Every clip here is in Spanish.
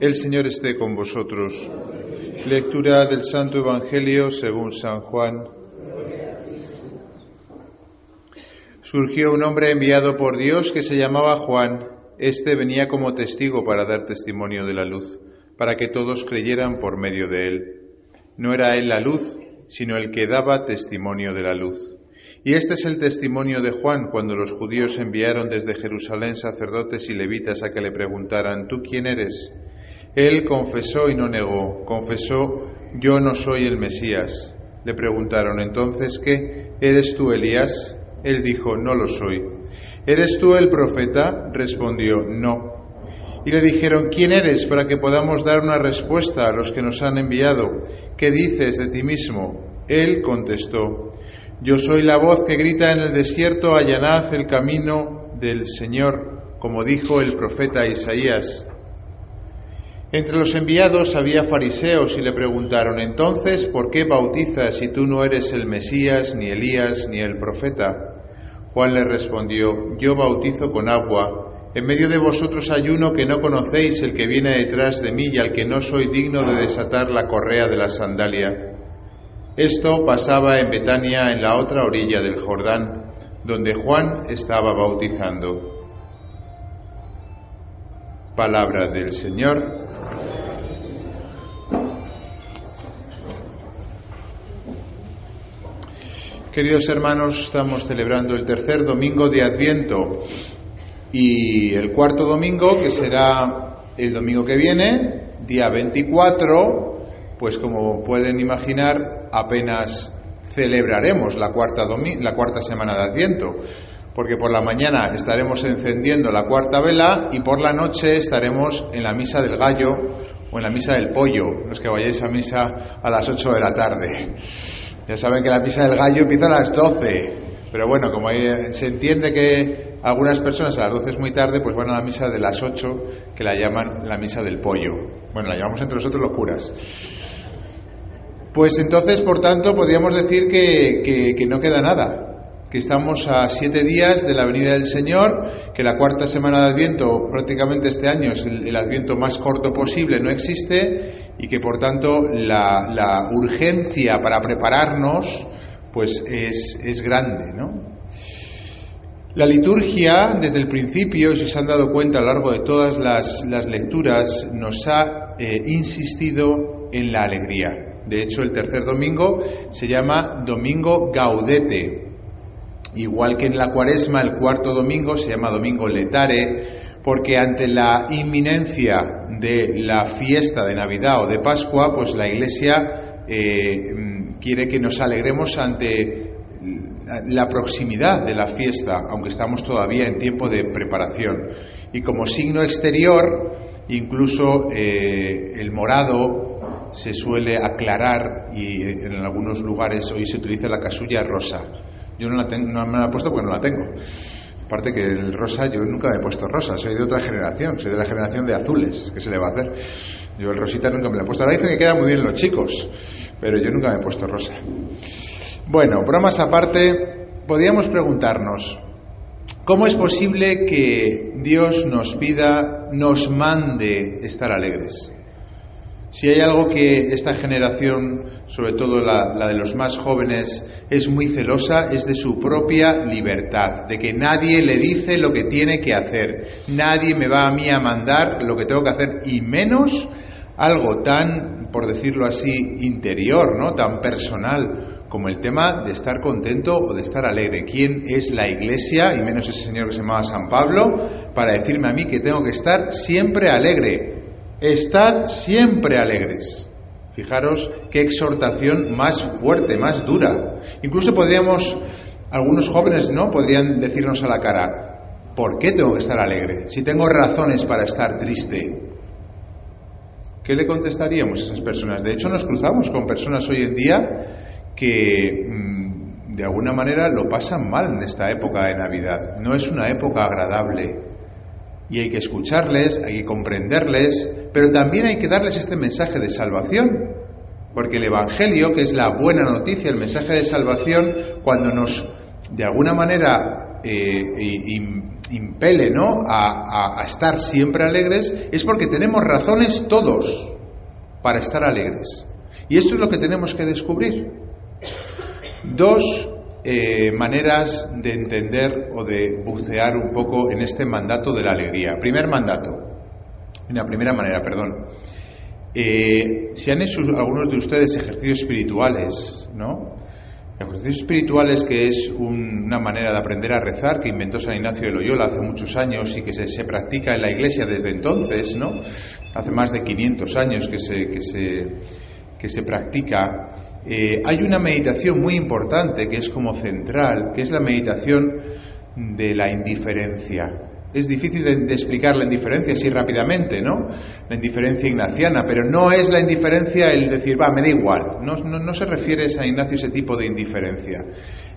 El Señor esté con vosotros. Lectura del Santo Evangelio según San Juan. Surgió un hombre enviado por Dios que se llamaba Juan. Este venía como testigo para dar testimonio de la luz, para que todos creyeran por medio de él. No era él la luz, sino el que daba testimonio de la luz. Y este es el testimonio de Juan cuando los judíos enviaron desde Jerusalén sacerdotes y levitas a que le preguntaran, ¿tú quién eres? Él confesó y no negó, confesó, yo no soy el Mesías. Le preguntaron, entonces, ¿qué? ¿Eres tú Elías? Él dijo, no lo soy. ¿Eres tú el profeta? Respondió, no. Y le dijeron, ¿quién eres para que podamos dar una respuesta a los que nos han enviado? ¿Qué dices de ti mismo? Él contestó, yo soy la voz que grita en el desierto, allanad el camino del Señor, como dijo el profeta Isaías. Entre los enviados había fariseos y le preguntaron, entonces, ¿por qué bautizas si tú no eres el Mesías, ni Elías, ni el profeta? Juan le respondió, yo bautizo con agua. En medio de vosotros hay uno que no conocéis, el que viene detrás de mí y al que no soy digno de desatar la correa de la sandalia. Esto pasaba en Betania, en la otra orilla del Jordán, donde Juan estaba bautizando. Palabra del Señor. Queridos hermanos, estamos celebrando el tercer domingo de Adviento y el cuarto domingo, que será el domingo que viene, día 24, pues como pueden imaginar, apenas celebraremos la cuarta, la cuarta semana de Adviento, porque por la mañana estaremos encendiendo la cuarta vela y por la noche estaremos en la misa del gallo o en la misa del pollo, los que vayáis a misa a las 8 de la tarde. Ya saben que la misa del gallo empieza a las 12, pero bueno, como se entiende que algunas personas a las 12 es muy tarde, pues van a la misa de las 8, que la llaman la misa del pollo. Bueno, la llamamos entre nosotros los curas. Pues entonces, por tanto, podríamos decir que, que, no queda nada, que estamos a siete días de la venida del Señor, que la cuarta semana de Adviento, prácticamente este año, es el Adviento más corto posible, no existe, y que por tanto la, urgencia para prepararnos pues es, es grande, ¿no? La liturgia, desde el principio, si se han dado cuenta a lo largo de todas las, lecturas, nos ha eh, insistido en la alegría. De hecho, el tercer domingo se llama Domingo Gaudete. Igual que en la cuaresma, el cuarto domingo se llama Domingo Letare, porque ante la inminencia de la fiesta de Navidad o de Pascua, pues la Iglesia eh, quiere que nos alegremos ante la proximidad de la fiesta, aunque estamos todavía en tiempo de preparación. Y como signo exterior, incluso eh, el morado se suele aclarar y en algunos lugares hoy se utiliza la casulla rosa. Yo no, la tengo, no me la he puesto porque no la tengo. Aparte que el rosa, yo nunca me he puesto rosa, soy de otra generación, soy de la generación de azules, ¿qué se le va a hacer? Yo el rosita nunca me lo he puesto. Ahora dicen que queda muy bien los chicos, pero yo nunca me he puesto rosa. Bueno, bromas aparte, podríamos preguntarnos, ¿cómo es posible que Dios nos pida, nos mande estar alegres? Si hay algo que esta generación, sobre todo la, de los más jóvenes, es muy celosa, es de su propia libertad, de que nadie le dice lo que tiene que hacer, nadie me va a mí a mandar lo que tengo que hacer, y menos algo tan, por decirlo así, interior, ¿no? tan personal como el tema de estar contento o de estar alegre. ¿Quién es la iglesia, y menos ese señor que se llamaba San Pablo, para decirme a mí que tengo que estar siempre alegre? Estad siempre alegres. Fijaros qué exhortación más fuerte, más dura. Incluso podríamos, algunos jóvenes, ¿no? Podrían decirnos a la cara, ¿por qué tengo que estar alegre? Si tengo razones para estar triste. ¿Qué le contestaríamos a esas personas? De hecho, nos cruzamos con personas hoy en día que mm, de alguna manera lo pasan mal en esta época de Navidad. No es una época agradable y hay que escucharles, hay que comprenderles, pero también hay que darles este mensaje de salvación, porque el Evangelio, que es la buena noticia, el mensaje de salvación, cuando nos, de alguna manera, eh, impele ¿no? a estar siempre alegres, es porque tenemos razones todos para estar alegres. Y esto es lo que tenemos que descubrir. Dos eh, maneras de entender o de bucear un poco en este mandato de la alegría. Primer mandato, una primera manera, perdón. Eh, si han hecho algunos de ustedes ejercicios espirituales, ¿no? Ejercicios espirituales que es una manera de aprender a rezar que inventó San Ignacio de Loyola hace muchos años y que se, se, practica en la iglesia desde entonces, ¿no? Hace más de 500 años que se, que se, que se practica eh, hay una meditación muy importante que es como central, que es la meditación de la indiferencia. Es difícil de, explicar la indiferencia así rápidamente, ¿no? La indiferencia ignaciana, pero no es la indiferencia el decir, va, me da igual. No, no se refiere a Ignacio ese tipo de indiferencia.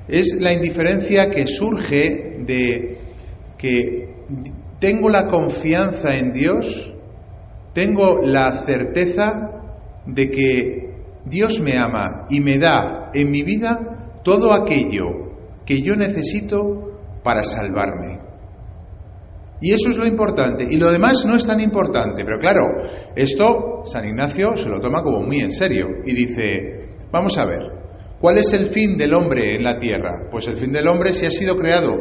Es la indiferencia que surge de que tengo la confianza en Dios, tengo la certeza de que Dios me ama y me da en mi vida todo aquello que yo necesito para salvarme. Y eso es lo importante. Y lo demás no es tan importante. Pero claro, esto San Ignacio se lo toma como muy en serio y dice, vamos a ver, ¿cuál es el fin del hombre en la tierra? Pues el fin del hombre si ha sido creado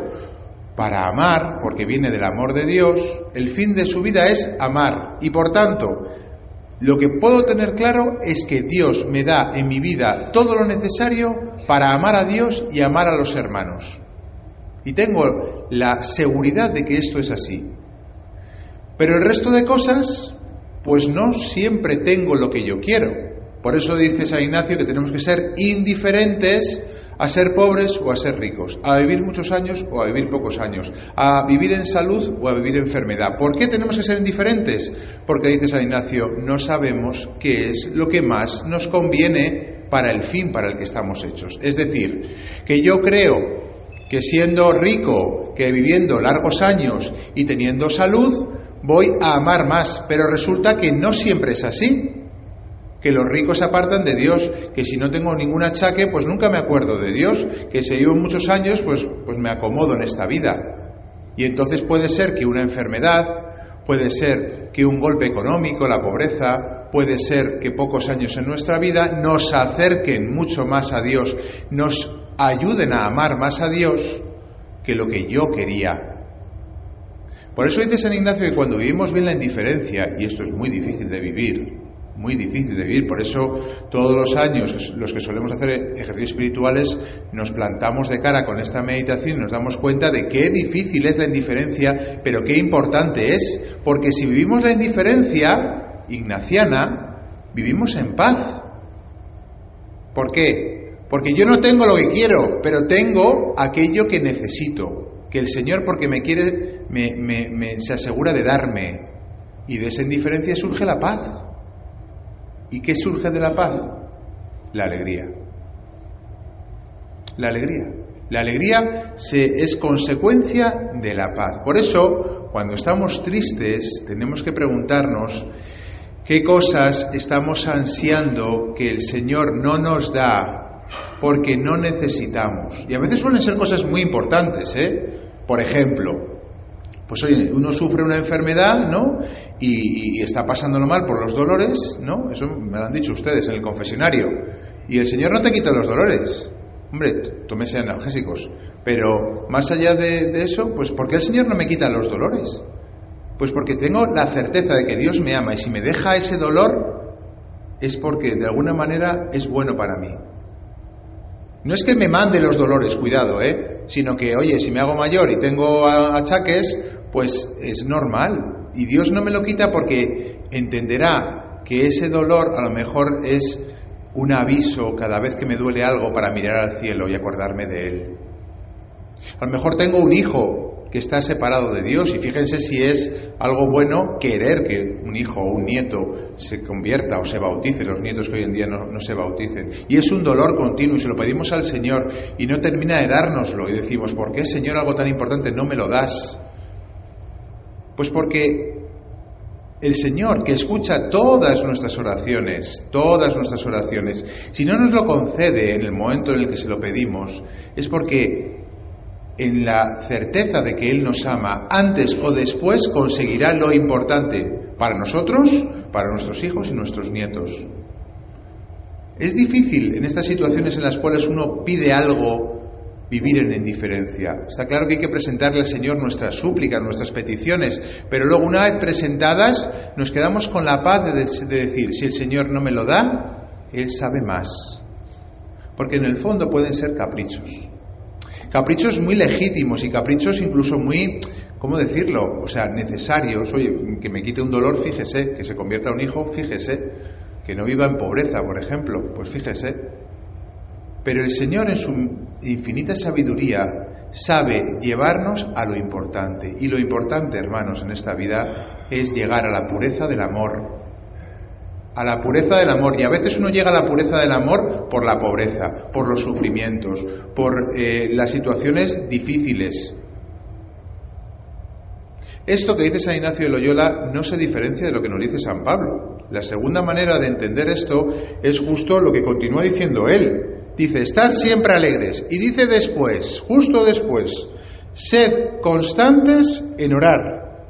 para amar, porque viene del amor de Dios, el fin de su vida es amar. Y por tanto, lo que puedo tener claro es que Dios me da en mi vida todo lo necesario para amar a Dios y amar a los hermanos. Y tengo la seguridad de que esto es así. Pero el resto de cosas, pues no siempre tengo lo que yo quiero. Por eso dice San Ignacio que tenemos que ser indiferentes a ser pobres o a ser ricos, a vivir muchos años o a vivir pocos años, a vivir en salud o a vivir en enfermedad. ¿Por qué tenemos que ser indiferentes? Porque dice San Ignacio, no sabemos qué es lo que más nos conviene para el fin para el que estamos hechos. Es decir, que yo creo que siendo rico, que viviendo largos años y teniendo salud, voy a amar más, pero resulta que no siempre es así que los ricos se apartan de Dios, que si no tengo ningún achaque, pues nunca me acuerdo de Dios, que si vivo muchos años, pues, pues me acomodo en esta vida. Y entonces puede ser que una enfermedad, puede ser que un golpe económico, la pobreza, puede ser que pocos años en nuestra vida nos acerquen mucho más a Dios, nos ayuden a amar más a Dios que lo que yo quería. Por eso dice San Ignacio que cuando vivimos bien la indiferencia, y esto es muy difícil de vivir, muy difícil de vivir. Por eso todos los años los que solemos hacer ejercicios espirituales nos plantamos de cara con esta meditación y nos damos cuenta de qué difícil es la indiferencia, pero qué importante es, porque si vivimos la indiferencia ignaciana, vivimos en paz. ¿Por qué? Porque yo no tengo lo que quiero, pero tengo aquello que necesito, que el Señor porque me quiere me, se asegura de darme. Y de esa indiferencia surge la paz. ¿Y qué surge de la paz? La alegría. La alegría. La alegría se, es consecuencia de la paz. Por eso, cuando estamos tristes, tenemos que preguntarnos qué cosas estamos ansiando que el Señor no nos da porque no necesitamos. Y a veces suelen ser cosas muy importantes, ¿eh? Por ejemplo, pues oye, uno sufre una enfermedad, ¿no? Y, está pasándolo mal por los dolores, ¿no? Eso me lo han dicho ustedes en el confesionario. Y el Señor no te quita los dolores. Hombre, tómese analgésicos. Pero más allá de, eso, pues ¿por qué el Señor no me quita los dolores? Pues porque tengo la certeza de que Dios me ama y si me deja ese dolor es porque de alguna manera es bueno para mí. No es que me mande los dolores, cuidado, ¿eh? Sino que, oye, si me hago mayor y tengo achaques, pues es normal. Y Dios no me lo quita porque entenderá que ese dolor a lo mejor es un aviso cada vez que me duele algo para mirar al cielo y acordarme de Él. A lo mejor tengo un hijo que está separado de Dios y fíjense si es algo bueno querer que un hijo o un nieto se convierta o se bautice, los nietos que hoy en día no, se bauticen. Y es un dolor continuo y se lo pedimos al Señor y no termina de dárnoslo y decimos, ¿por qué Señor algo tan importante no me lo das? Pues porque el Señor, que escucha todas nuestras oraciones, todas nuestras oraciones, si no nos lo concede en el momento en el que se lo pedimos, es porque en la certeza de que Él nos ama, antes o después conseguirá lo importante para nosotros, para nuestros hijos y nuestros nietos. Es difícil en estas situaciones en las cuales uno pide algo vivir en indiferencia. Está claro que hay que presentarle al Señor nuestras súplicas, nuestras peticiones, pero luego una vez presentadas nos quedamos con la paz de, de decir, si el Señor no me lo da, Él sabe más. Porque en el fondo pueden ser caprichos. Caprichos muy legítimos y caprichos incluso muy, ¿cómo decirlo? O sea, necesarios. Oye, que me quite un dolor, fíjese, que se convierta en un hijo, fíjese, que no viva en pobreza, por ejemplo, pues fíjese. Pero el Señor en su infinita sabiduría sabe llevarnos a lo importante. Y lo importante, hermanos, en esta vida es llegar a la pureza del amor. A la pureza del amor. Y a veces uno llega a la pureza del amor por la pobreza, por los sufrimientos, por eh, las situaciones difíciles. Esto que dice San Ignacio de Loyola no se diferencia de lo que nos dice San Pablo. La segunda manera de entender esto es justo lo que continúa diciendo él. Dice, estad siempre alegres. Y dice después, justo después, sed constantes en orar.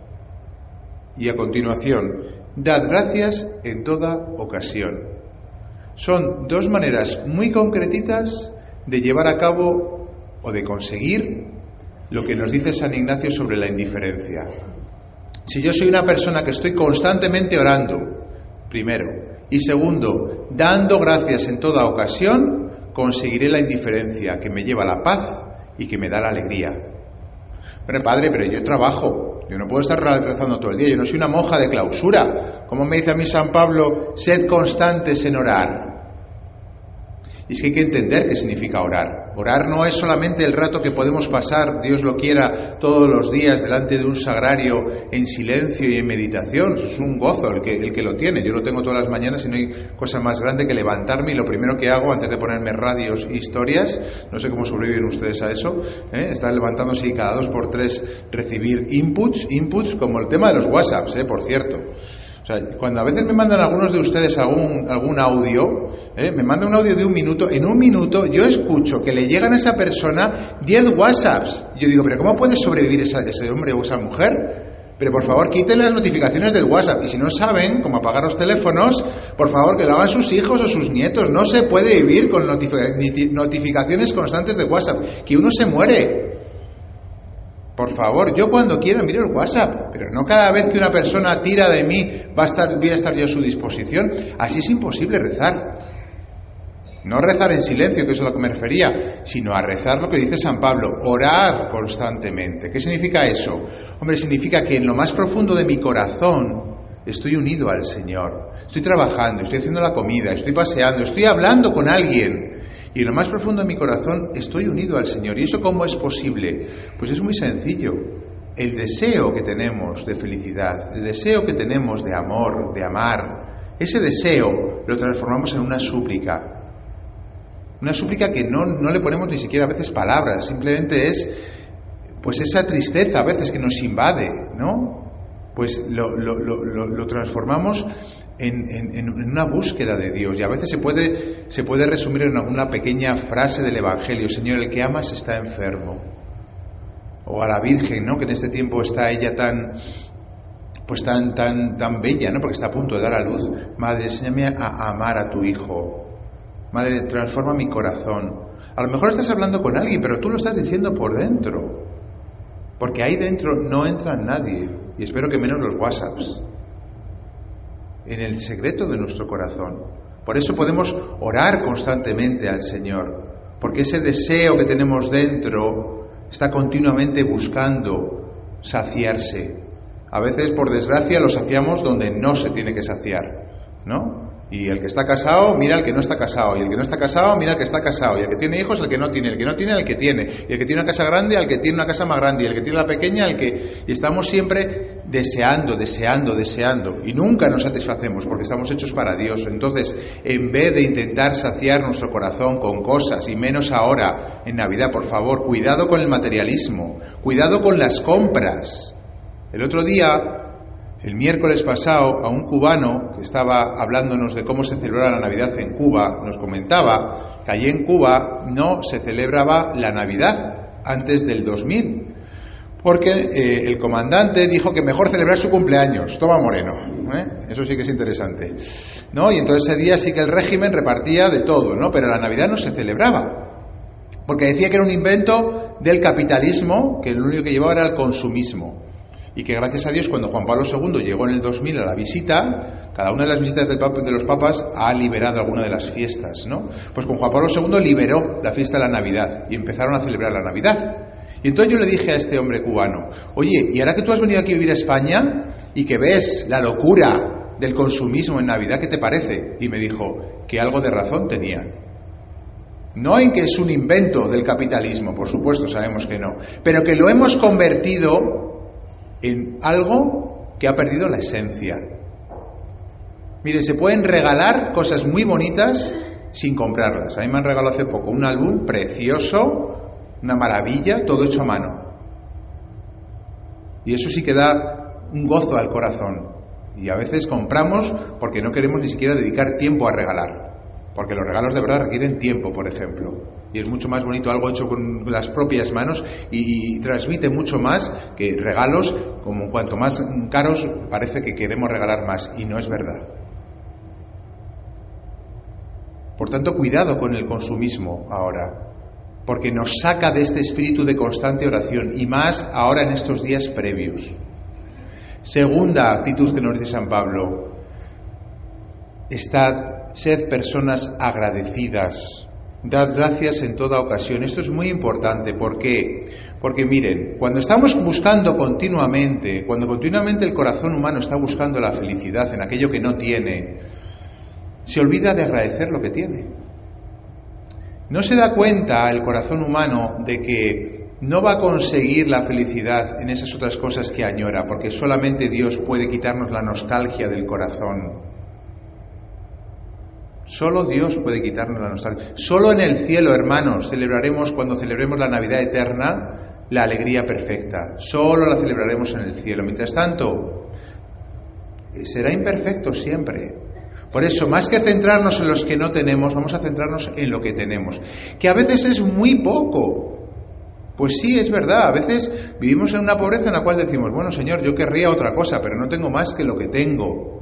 Y a continuación, dad gracias en toda ocasión. Son dos maneras muy concretitas de llevar a cabo o de conseguir lo que nos dice San Ignacio sobre la indiferencia. Si yo soy una persona que estoy constantemente orando, primero, y segundo, dando gracias en toda ocasión, conseguiré la indiferencia que me lleva a la paz y que me da la alegría. Pero padre, pero yo trabajo, yo no puedo estar rezando todo el día, yo no soy una monja de clausura. Como me dice a mí San Pablo, sed constantes en orar. Y es que hay que entender qué significa orar. Orar no es solamente el rato que podemos pasar, Dios lo quiera, todos los días delante de un sagrario en silencio y en meditación. Es un gozo el que, el que lo tiene. Yo lo tengo todas las mañanas y no hay cosa más grande que levantarme y lo primero que hago antes de ponerme radios e historias, no sé cómo sobreviven ustedes a eso, ¿eh? estar levantándose y cada dos por tres recibir inputs, inputs como el tema de los WhatsApps, ¿eh? por cierto. O sea, cuando a veces me mandan algunos de ustedes algún, algún audio, ¿eh? me mandan un audio de un minuto, en un minuto yo escucho que le llegan a esa persona 10 WhatsApps. Yo digo, pero ¿cómo puede sobrevivir ese hombre o esa mujer? Pero por favor, quiten las notificaciones del WhatsApp. Y si no saben cómo apagar los teléfonos, por favor, que lo hagan sus hijos o sus nietos. No se puede vivir con notificaciones constantes de WhatsApp. Que uno se muere. Por favor, yo cuando quiera miro el WhatsApp, pero no cada vez que una persona tira de mí va a estar, voy a estar yo a su disposición. Así es imposible rezar. No rezar en silencio, que es a lo que me refería, sino a rezar lo que dice San Pablo, orar constantemente. ¿Qué significa eso? Hombre, significa que en lo más profundo de mi corazón estoy unido al Señor. Estoy trabajando, estoy haciendo la comida, estoy paseando, estoy hablando con alguien. Y en lo más profundo de mi corazón estoy unido al Señor. ¿Y eso cómo es posible? Pues es muy sencillo. El deseo que tenemos de felicidad, el deseo que tenemos de amor, de amar, ese deseo lo transformamos en una súplica. Una súplica que no, no le ponemos ni siquiera a veces palabras, simplemente es pues esa tristeza a veces que nos invade, ¿no? Pues lo, lo, lo, lo transformamos en, una búsqueda de Dios. Y a veces se puede, se puede resumir en una pequeña frase del Evangelio, Señor, el que amas está enfermo. O a la Virgen, ¿no? Que en este tiempo está ella tan, pues tan, tan, tan bella, ¿no? Porque está a punto de dar a luz. Madre, enséñame a amar a tu hijo. Madre, transforma mi corazón. A lo mejor estás hablando con alguien, pero tú lo estás diciendo por dentro. Porque ahí dentro no entra nadie. Y espero que menos los WhatsApps en el secreto de nuestro corazón. Por eso podemos orar constantemente al Señor, porque ese deseo que tenemos dentro está continuamente buscando saciarse. A veces, por desgracia, lo saciamos donde no se tiene que saciar, ¿no? Y el que está casado, mira al que no está casado. Y el que no está casado, mira al que está casado. Y el que tiene hijos, el que no tiene. El que no tiene, el que tiene. Y el que tiene una casa grande, al que tiene una casa más grande. Y el que tiene la pequeña, el que... Y estamos siempre deseando, deseando, deseando. Y nunca nos satisfacemos porque estamos hechos para Dios. Entonces, en vez de intentar saciar nuestro corazón con cosas, y menos ahora, en Navidad, por favor, cuidado con el materialismo. Cuidado con las compras. El otro día el miércoles pasado a un cubano que estaba hablándonos de cómo se celebra la Navidad en Cuba, nos comentaba que allí en Cuba no se celebraba la Navidad, antes del 2000. Porque eh, el comandante dijo que mejor celebrar su cumpleaños. Toma Moreno. ¿eh? Eso sí que es interesante. ¿No? Y entonces ese día sí que el régimen repartía de todo, ¿no? Pero la Navidad no se celebraba. Porque decía que era un invento del capitalismo, que lo único que llevaba era el consumismo. Y que gracias a Dios, cuando Juan Pablo II llegó en el 2000 a la visita, cada una de las visitas de los papas ha liberado alguna de las fiestas, ¿no? Pues con Juan Pablo II liberó la fiesta de la Navidad y empezaron a celebrar la Navidad. Y entonces yo le dije a este hombre cubano, oye, ¿y ahora que tú has venido aquí a vivir a España y que ves la locura del consumismo en Navidad, ¿qué te parece? Y me dijo que algo de razón tenía. No en que es un invento del capitalismo, por supuesto, sabemos que no, pero que lo hemos convertido en algo que ha perdido la esencia. Mire, se pueden regalar cosas muy bonitas sin comprarlas. A mí me han regalado hace poco un álbum precioso una maravilla, todo hecho a mano. Y eso sí que da un gozo al corazón. Y a veces compramos porque no queremos ni siquiera dedicar tiempo a regalar. Porque los regalos de verdad requieren tiempo, por ejemplo. Y es mucho más bonito algo hecho con las propias manos y, transmite mucho más que regalos, como cuanto más caros parece que queremos regalar más. Y no es verdad. Por tanto, cuidado con el consumismo ahora porque nos saca de este espíritu de constante oración y más ahora en estos días previos. Segunda actitud que nos dice San Pablo, estad, sed personas agradecidas, dad gracias en toda ocasión. Esto es muy importante, ¿por qué? Porque miren, cuando estamos buscando continuamente, cuando continuamente el corazón humano está buscando la felicidad en aquello que no tiene, se olvida de agradecer lo que tiene. No se da cuenta el corazón humano de que no va a conseguir la felicidad en esas otras cosas que añora, porque solamente Dios puede quitarnos la nostalgia del corazón. Solo Dios puede quitarnos la nostalgia. Solo en el cielo, hermanos, celebraremos, cuando celebremos la Navidad eterna, la alegría perfecta. Solo la celebraremos en el cielo. Mientras tanto, será imperfecto siempre. Por eso, más que centrarnos en los que no tenemos, vamos a centrarnos en lo que tenemos, que a veces es muy poco. Pues sí, es verdad, a veces vivimos en una pobreza en la cual decimos, bueno, Señor, yo querría otra cosa, pero no tengo más que lo que tengo.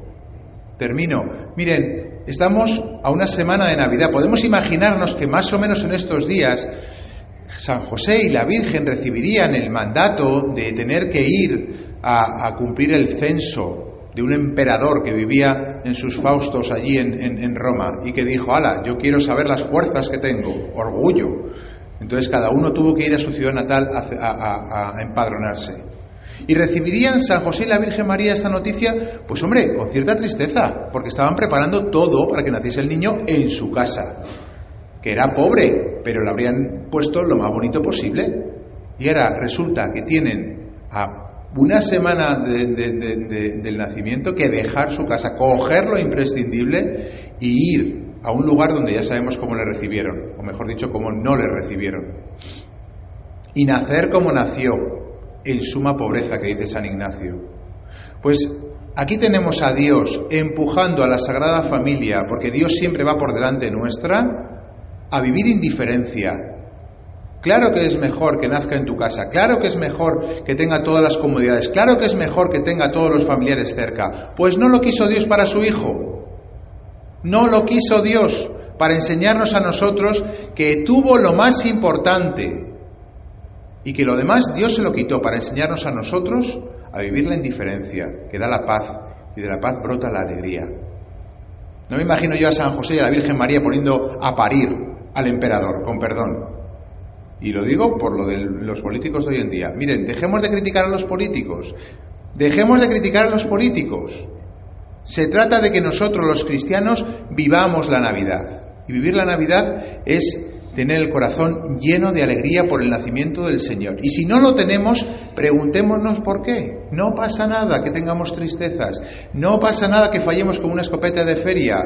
Termino. Miren, estamos a una semana de Navidad. Podemos imaginarnos que más o menos en estos días San José y la Virgen recibirían el mandato de tener que ir a, cumplir el censo de un emperador que vivía en sus faustos allí en, Roma y que dijo, ala, yo quiero saber las fuerzas que tengo, orgullo. Entonces cada uno tuvo que ir a su ciudad natal a empadronarse. ¿Y recibirían San José y la Virgen María esta noticia? Pues hombre, con cierta tristeza, porque estaban preparando todo para que naciese el niño en su casa, que era pobre, pero le habrían puesto lo más bonito posible. Y ahora resulta que tienen a una semana del nacimiento que dejar su casa, coger lo imprescindible y ir a un lugar donde ya sabemos cómo le recibieron, o mejor dicho, cómo no le recibieron. Y nacer como nació, en suma pobreza, que dice San Ignacio. Pues aquí tenemos a Dios empujando a la Sagrada Familia, porque Dios siempre va por delante nuestra, a vivir indiferencia, Claro que es mejor que nazca en tu casa, claro que es mejor que tenga todas las comodidades, claro que es mejor que tenga todos los familiares cerca. Pues no lo quiso Dios para su Hijo, no lo quiso Dios para enseñarnos a nosotros que tuvo lo más importante y que lo demás Dios se lo quitó para enseñarnos a nosotros a vivir la indiferencia, que da la paz y de la paz brota la alegría. No me imagino yo a San José y a la Virgen María poniendo a parir al emperador, con perdón. Y lo digo por lo de los políticos de hoy en día. Miren, dejemos de criticar a los políticos. Dejemos de criticar a los políticos. Se trata de que nosotros los cristianos vivamos la Navidad. Y vivir la Navidad es tener el corazón lleno de alegría por el nacimiento del Señor. Y si no lo tenemos, preguntémonos por qué. No pasa nada que tengamos tristezas. No pasa nada que fallemos con una escopeta de feria.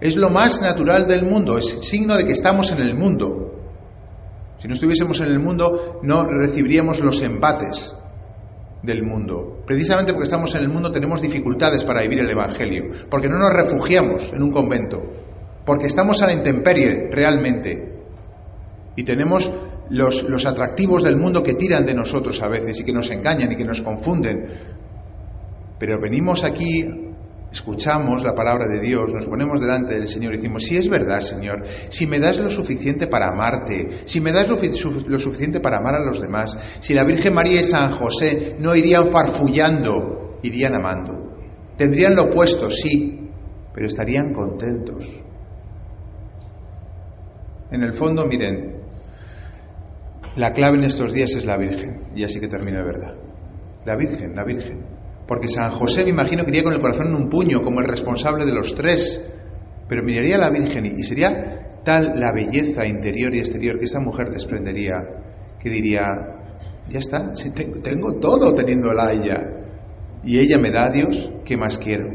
Es lo más natural del mundo. Es signo de que estamos en el mundo. Si no estuviésemos en el mundo, no recibiríamos los embates del mundo. Precisamente porque estamos en el mundo tenemos dificultades para vivir el Evangelio, porque no nos refugiamos en un convento, porque estamos a la intemperie realmente y tenemos los, los atractivos del mundo que tiran de nosotros a veces y que nos engañan y que nos confunden. Pero venimos aquí escuchamos la palabra de Dios, nos ponemos delante del Señor y decimos, si es verdad, Señor, si me das lo suficiente para amarte, si me das lo, lo, suficiente para amar a los demás, si la Virgen María y San José no irían farfullando, irían amando. Tendrían lo opuesto, sí, pero estarían contentos. En el fondo, miren, la clave en estos días es la Virgen, y así que termino de verdad. La Virgen, la Virgen. Porque San José, me imagino, que iría con el corazón en un puño, como el responsable de los tres, pero miraría a la Virgen y sería tal la belleza interior y exterior que esa mujer desprendería, que diría, ya está, tengo todo teniéndola a ella, y ella me da a Dios, ¿qué más quiero?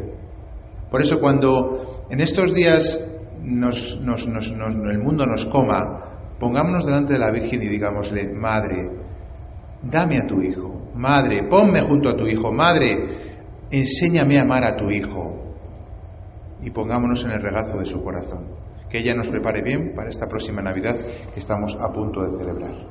Por eso cuando en estos días nos, el mundo nos coma, pongámonos delante de la Virgen y digámosle, Madre, dame a tu Hijo, Madre, ponme junto a tu Hijo, Madre, enséñame a amar a tu Hijo. Y pongámonos en el regazo de su corazón. Que ella nos prepare bien para esta próxima Navidad que estamos a punto de celebrar.